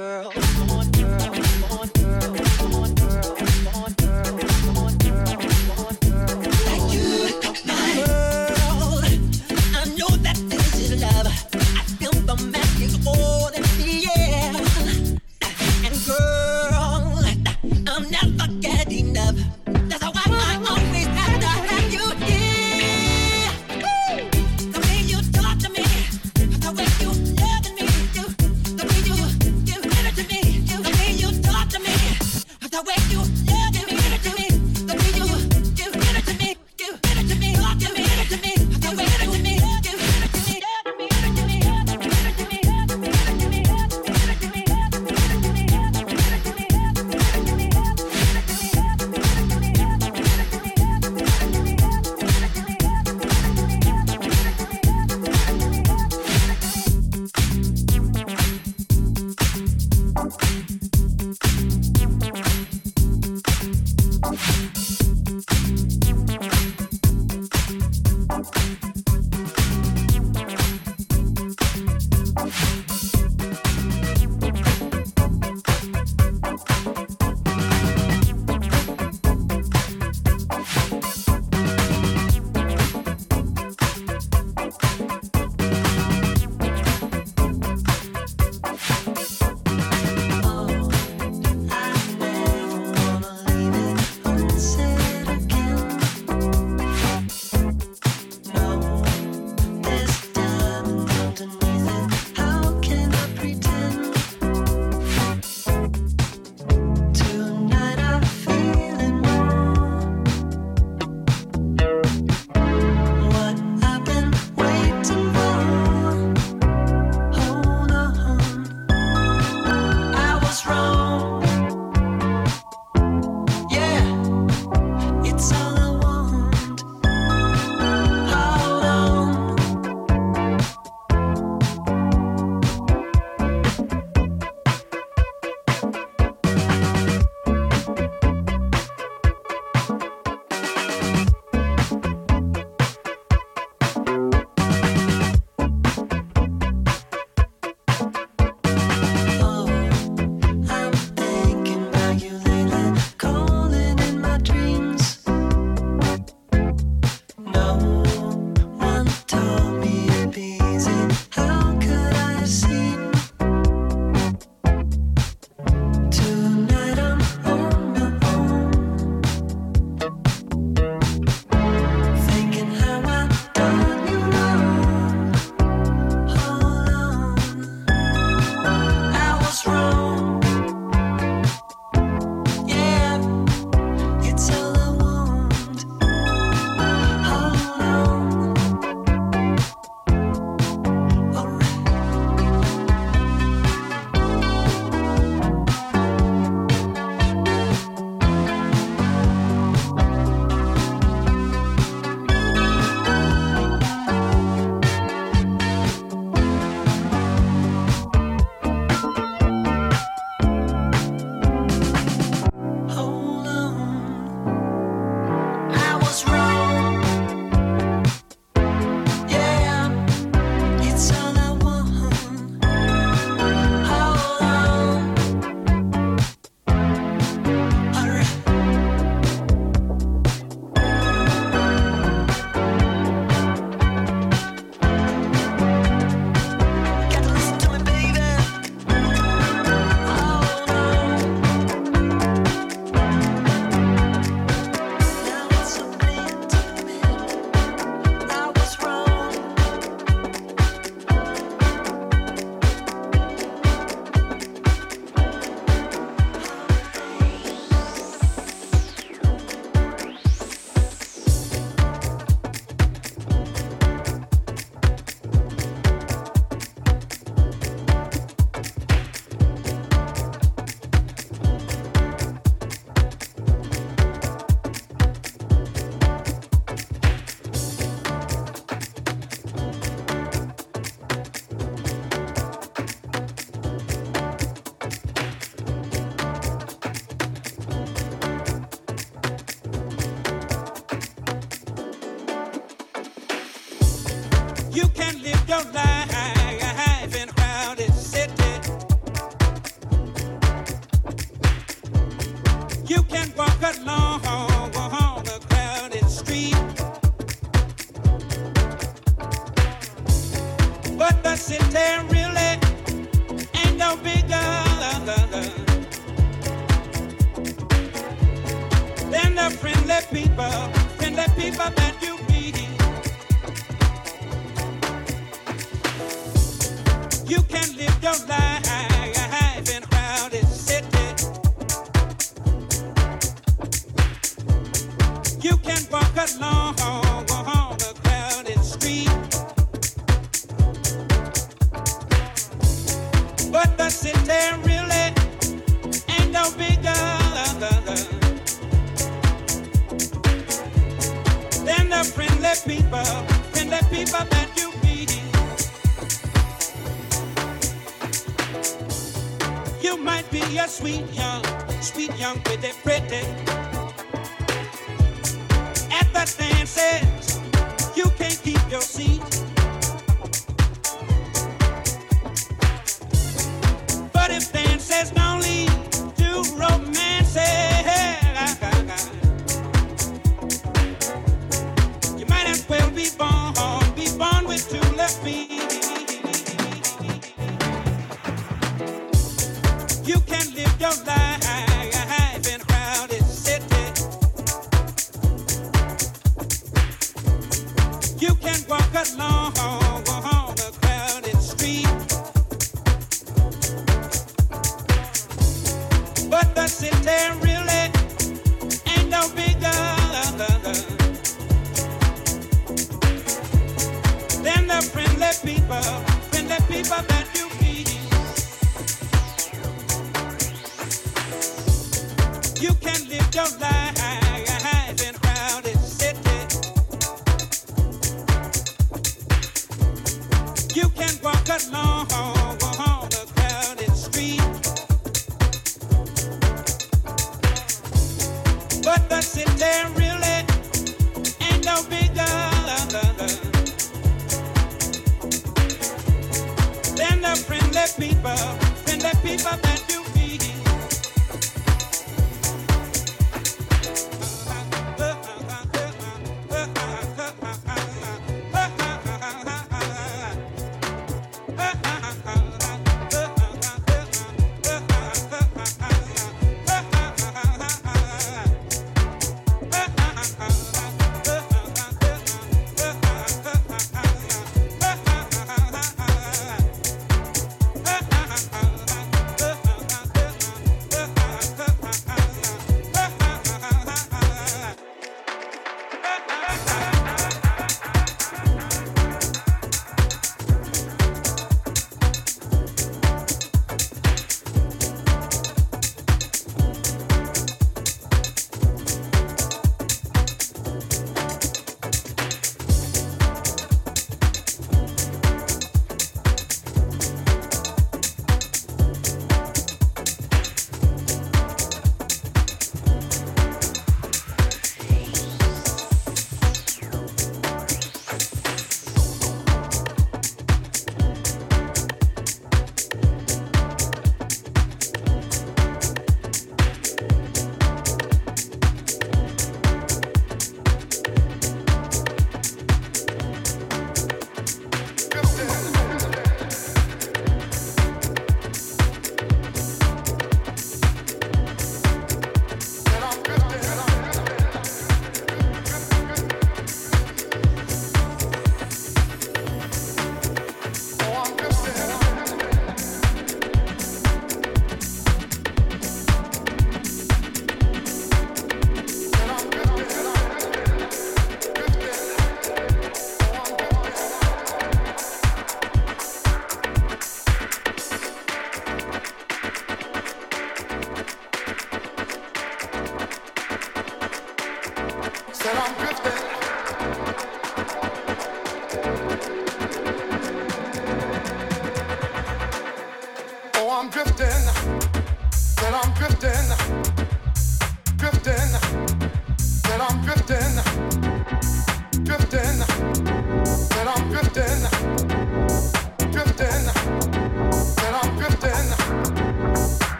girl. Said I'm